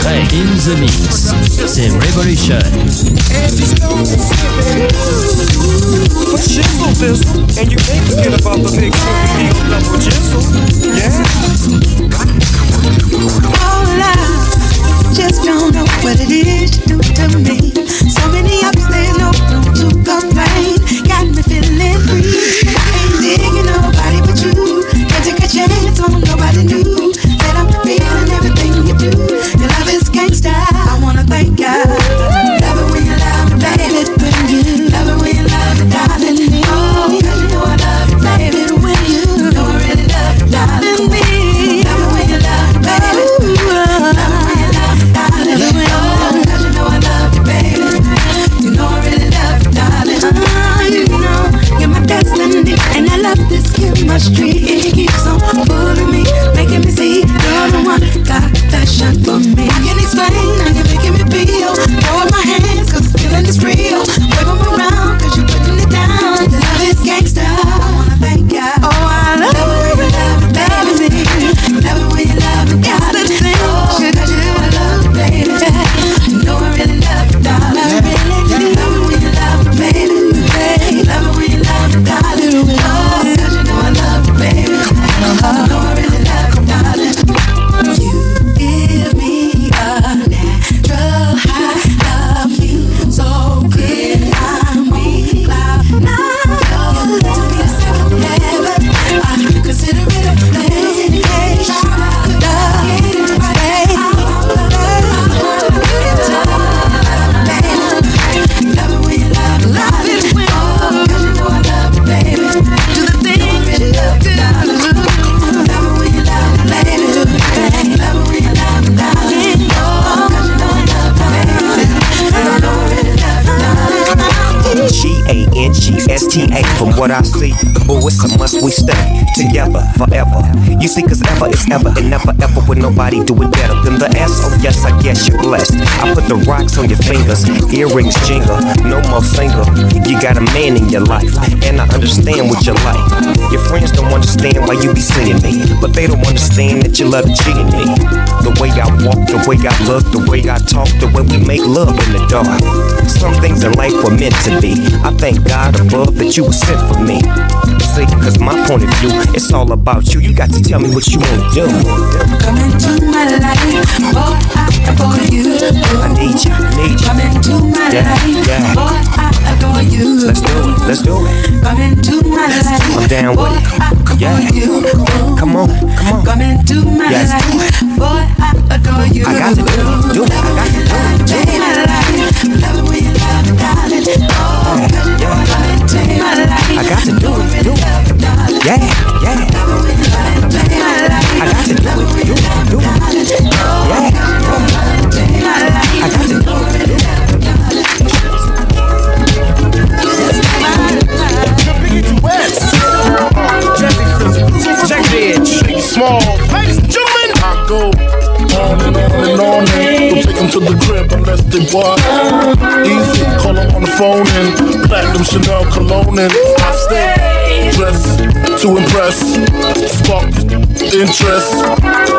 Greg, in the mix. C'est Revolution. Shizzle dizzle, and you can't forget about the big double jizzle. Yeah. All I just don't know what it is you do to me. So many ups, there's no room to complain. Got me feeling free. I ain't digging nobody but you. Can't take a chance on nobody new. Feeling everything you do. Your love is gangsta. I wanna thank God. Love it when you love me, baby. When you love it when you love me, darling. Oh, you know I love you, baby. When you know I really love you, darling. Love it when you love me, baby. Love it when you love me, darling. Oh, you know I love you, baby. You know I really love you, darling. Ah, you know you're my destiny, and I love this chemistry. From what I see, oh, it's a must we stay together forever. You see, cause ever is ever and never ever would nobody do it better than the S. Oh, yes, I guess you're blessed. I put the rocks on your fingers, earrings jingle, no more single. You got a man in your life, and I understand what you like. Your friends don't understand why you be singing me, but they don't understand that you love to cheat me. The way I walk, the way I look, the way I talk, the way we make love in the dark. Some things in life were meant to be. I thank God above that you were sent for me. See, cause my point of view, it's all about you. You got to tell me what you wanna do. Come into my life, boy, I adore you. I need you, need you. Come into my Yeah, life, yeah. boy, I adore you. Let's do it, let's do it. Come into my life, I'm down with it. Yeah. Come on, come on. come into my Yes. life, boy, I adore you. I got to do it, do it. I got to do it. Life, it love I got to do it, do. Yeah, yeah. I got to do it, do do. Yeah. I got to do it, do small. Ladies and gentlemen, I go on and on and on and take them to the crib unless they what. Easy, call them on the phone and platinum Chanel cologne and I stay dressed to impress, spark interest.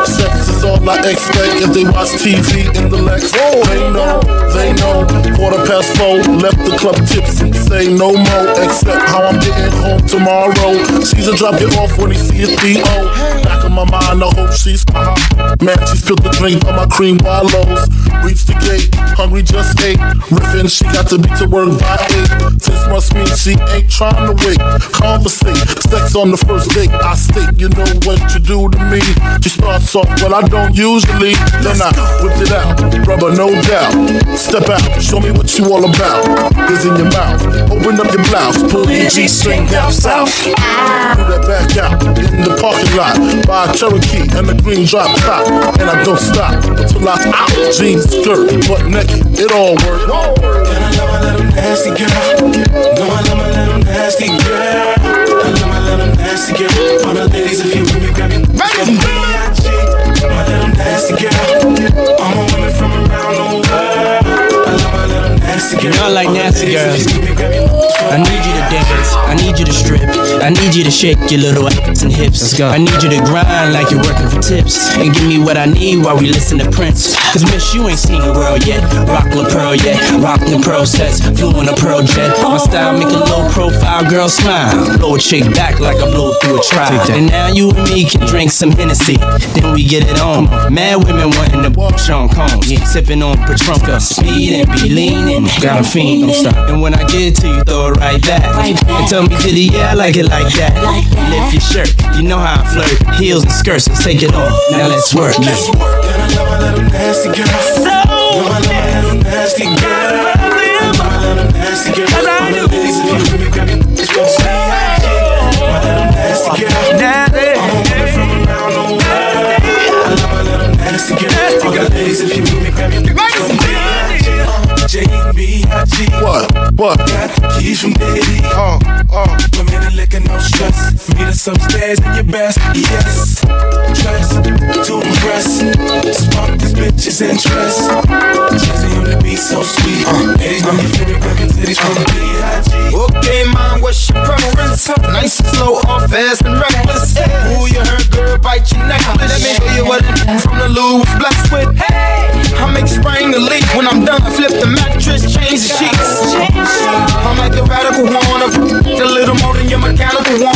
Sex is all I expect if they watch TV in the Lex. They know, they know. Quarter past four, left the club tipsy. Say no more, except how I'm getting home tomorrow. Caesar drop it off when he see his D.O. Back of in my mind, I hope she's uh Man, she spilled the drink on my cream wallows. Reached the gate, hungry just ate. Riffin', she got to be to work by eight. This must mean she ain't trying to wait. Conversate, sex on the first date. I state, you know what you do to me. She starts off, well, I don't usually. Then I whip it out, rubber, no doubt. Step out, show me what you all about. Is in your mouth, open up your blouse, pull your G string down south. Pull that back out in the parking lot. Buy a Cherokee and a green drop top. And I don't stop until I out. Jeans, skirt, butt naked, it all works. And I love my little nasty girl. No, I love my little nasty girl. I love my little nasty girl. All the ladies, if you with me, grab me. Baby, my little nasty girl. Little nasty girl. You know I like nasty girls. I need you to dance. I need you to strip. I need you to shake your little ass and hips. Let's go. I need you to grind like you're working for tips. And give me what I need while we listen to Prince. Cause miss, you ain't seen the world yet. Rock La Pearl yet. Rock the sets. Flew in a pearl jet. My style make a low profile girl smile. Blow a chick back like I blow through a trial. And now you and me can drink some Hennessy. Then we get it on. Mad women wanting to walk Sean Combs. Sipping on Patronka. Speed and be leaning. Got a fiend. Don't stop. And when I get to you, throw it right back. And tell me, Diddy, yeah, I like it like that. Lift your shirt. You know how I flirt. Heels and skirts. Let's take it off. Now let's work. Let's work. nasty girl. So no, I love my little nasty girl. I love my little nasty girl. Cause I do. Ladies, if you with me, grab me. It's gonna say I did. My little nasty girl. Nasty. I'm a woman from around the world. I love my little nasty girl. All the ladies, if you with me, grab me. What? Got the keys from Diddy. Uh, uh. Women and liquor, no stress. Meet us upstairs in your best. Yes. Dress to impress. Spark this bitch's interest. The beat, so sweet. Uh, Ladies, know your favorite records. Ladies from the B.I.G. Okay, mom, what's your preference? Nice and slow or fast and reckless? Who you heard, girl, bite your necklace. Let me show you what from the Lou blessed with. Hey, I make spring the leak. When I'm done, I flip the mattress, change the sheets. I'm like the radical one of a little more than your mechanical one.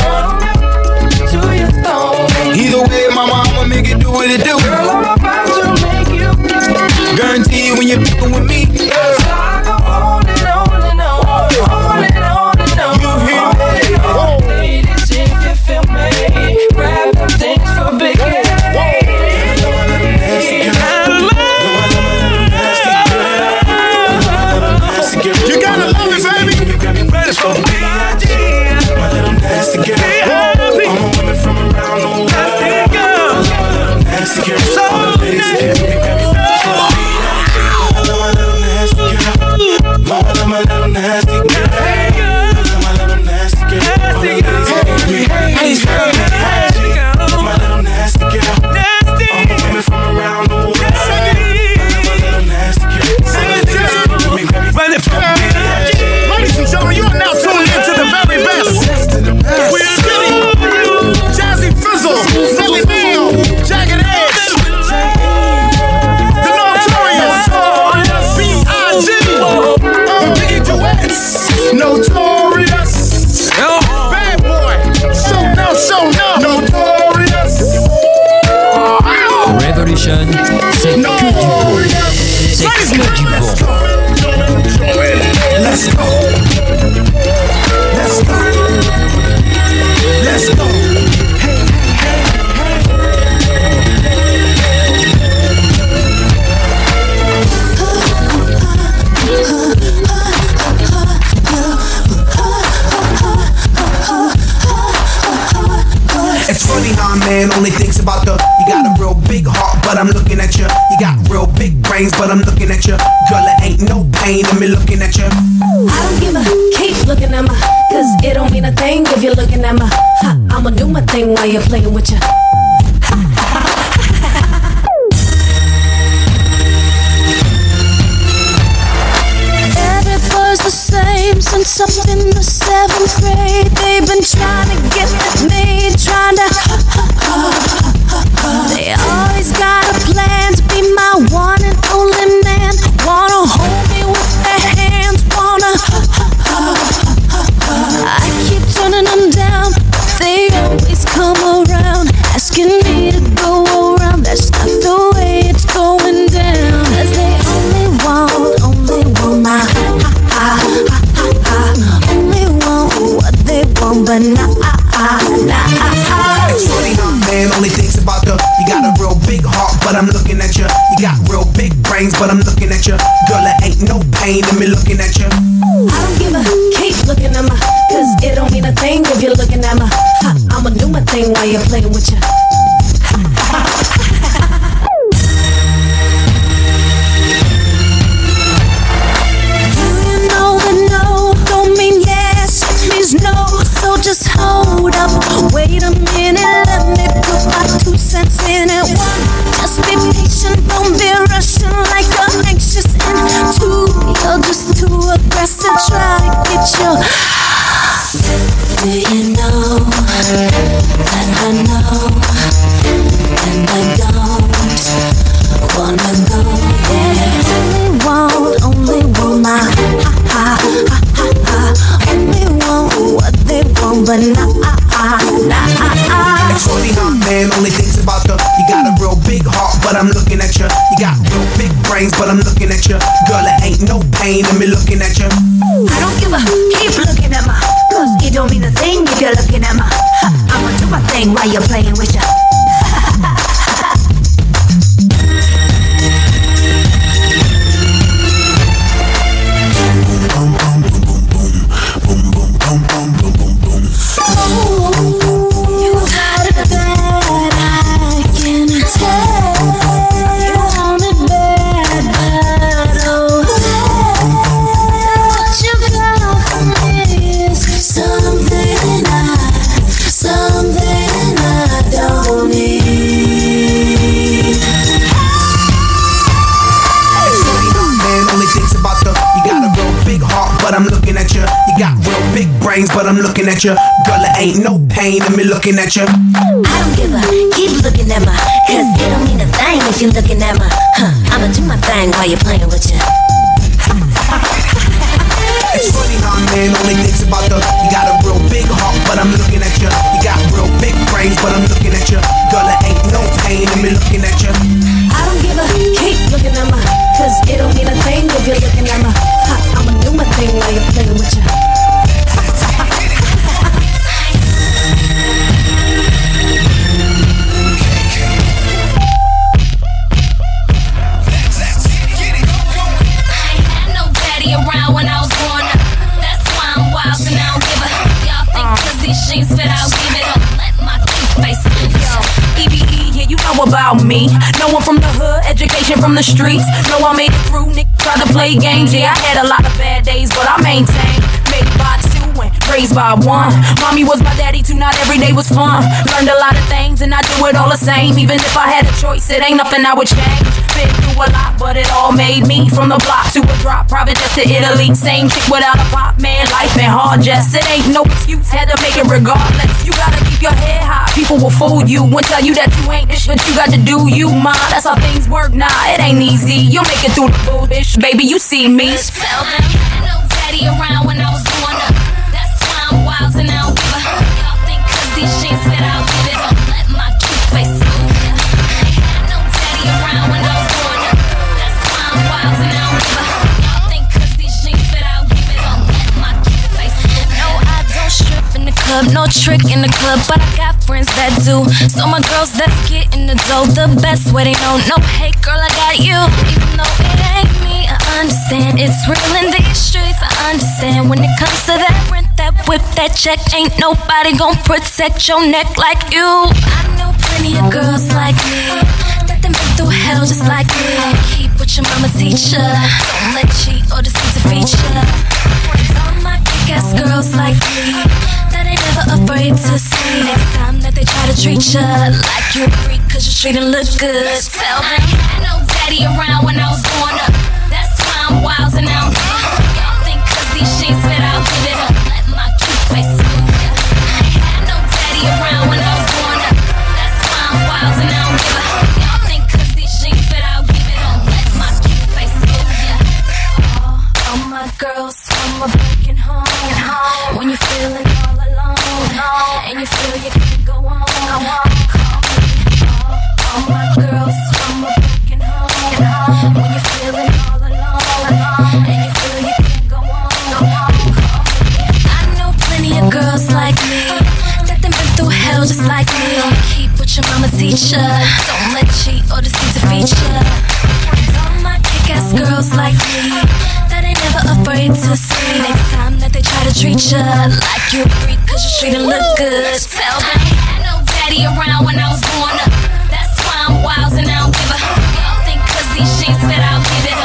Either way, my mama make it do what it do. Guarantee when you're fucking with me. Yeah. Big brains, but I'm looking at you. Girl, it ain't no pain in me looking at you. I don't give a keep looking at my, cause it don't mean a thing if you're looking at my. Ha, I'ma do my thing while you're playing with ya. Every the same since up in the seventh grade. They've been trying to get with me, trying to. They always Learned a lot of things and I do it all the same. Even if I had a choice, it ain't nothing I would change. Been through a lot, but it all made me. From the block to a drop, private jet to Italy. Same chick without a pop, man. Life been hard, just it ain't no excuse. Had to make it regardless. You gotta keep your head high. People will fool you and tell you that you ain't this, but you got to do you, ma. That's how things work. Nah, it ain't easy. You'll make it through the bullshit, baby. You see me. Tell them no daddy around when I was growing up. That's why I'm wild and I No. That's trick in the club, but I got friends that do. So my girls that get in the dough, the best way they know. No, hey girl, I got you. Even though it ain't understand it's real in these streets. I understand when it comes to that rent, that whip, that check. Ain't nobody gon' protect your neck like you. I know plenty of girls like me. That them been through hell just like me. Keep what your mama teach ya. Don't let cheat or deceit defeat ya. All my kick-ass girls like me that ain't never afraid to say next time that they try to treat ya like you're a freak cause your and look good. Tell them I had no daddy around when I was growing up. What your mama teach ya. Don't let cheat or deceit defeat ya. All my kick-ass girls like me that ain't never afraid to say next time that they try to treat ya like you're a freak cause your street and look good. Tell them I had no daddy around when I was growing up. That's why I'm wild and I don't give a. Y'all think 'cause these jeans fit, I'll give it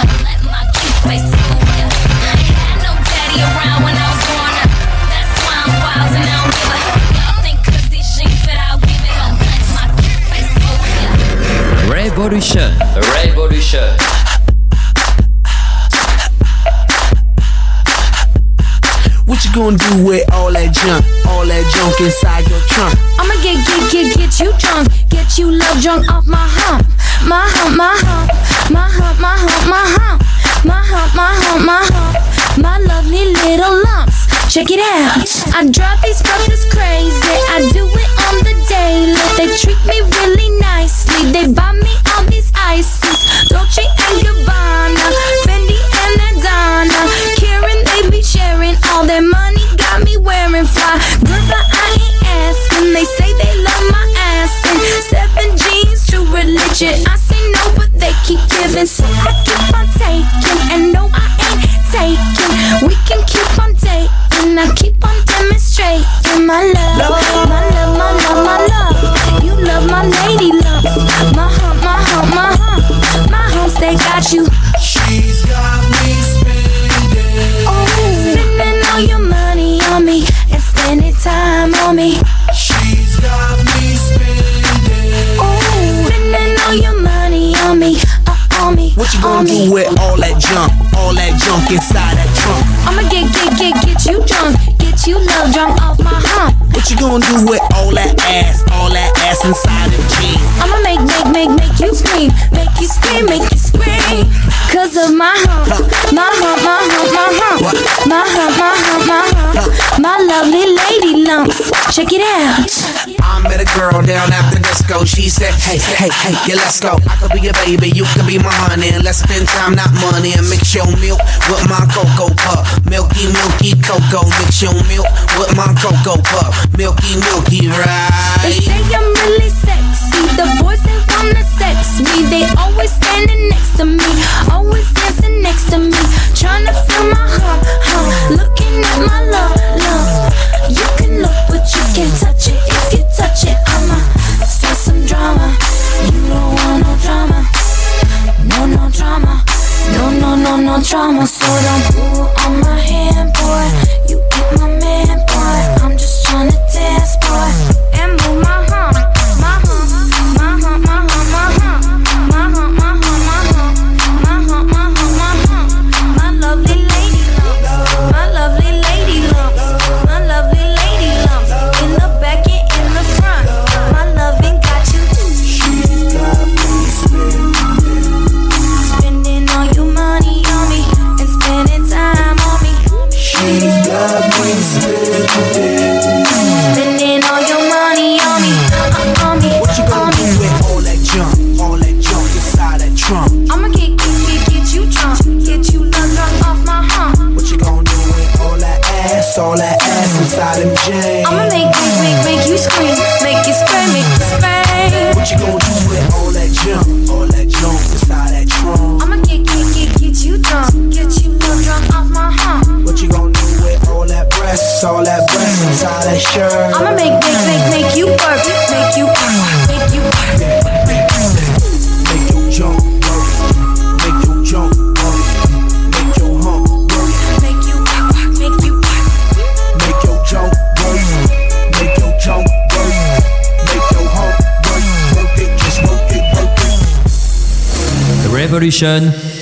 Revolution. Revolution. What you gonna do with all that junk? All that junk inside your trunk? I'ma get, get, get, get you drunk. Get you love drunk off my hump. My hump, my hump. My hump, my hump, my hump. My hump, my hump, my hump. My lovely little lumps. Check it out. I drive these brothers crazy. I do it on the daily. They treat me really nicely. They buy me ISIS. Don't you gonna do with all that ass, all that ass inside of jeans? I'ma make, make, make, make you scream, make you scream, make you scream. Cause of my hump, my hump, my hump, my hump, my hump, my hump, my hump, my lovely lady lumps. Check it out. He said, Hey, hey, hey, yeah, let's go. I could be your baby, you could be my honey. Let's spend time, not money. And mix your milk with my cocoa puff. Milky, milky cocoa. Mix your milk with my cocoa puff. Milky, milky, right? They say I'm really sexy. The boys ain't gonna sex me. They always standing next to me. Always dancing next to me. Trying to feel my heart, huh? Looking at my love. Drama, so don't pull on my hand, boy.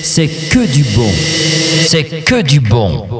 C'est que du bon. C'est que du bon.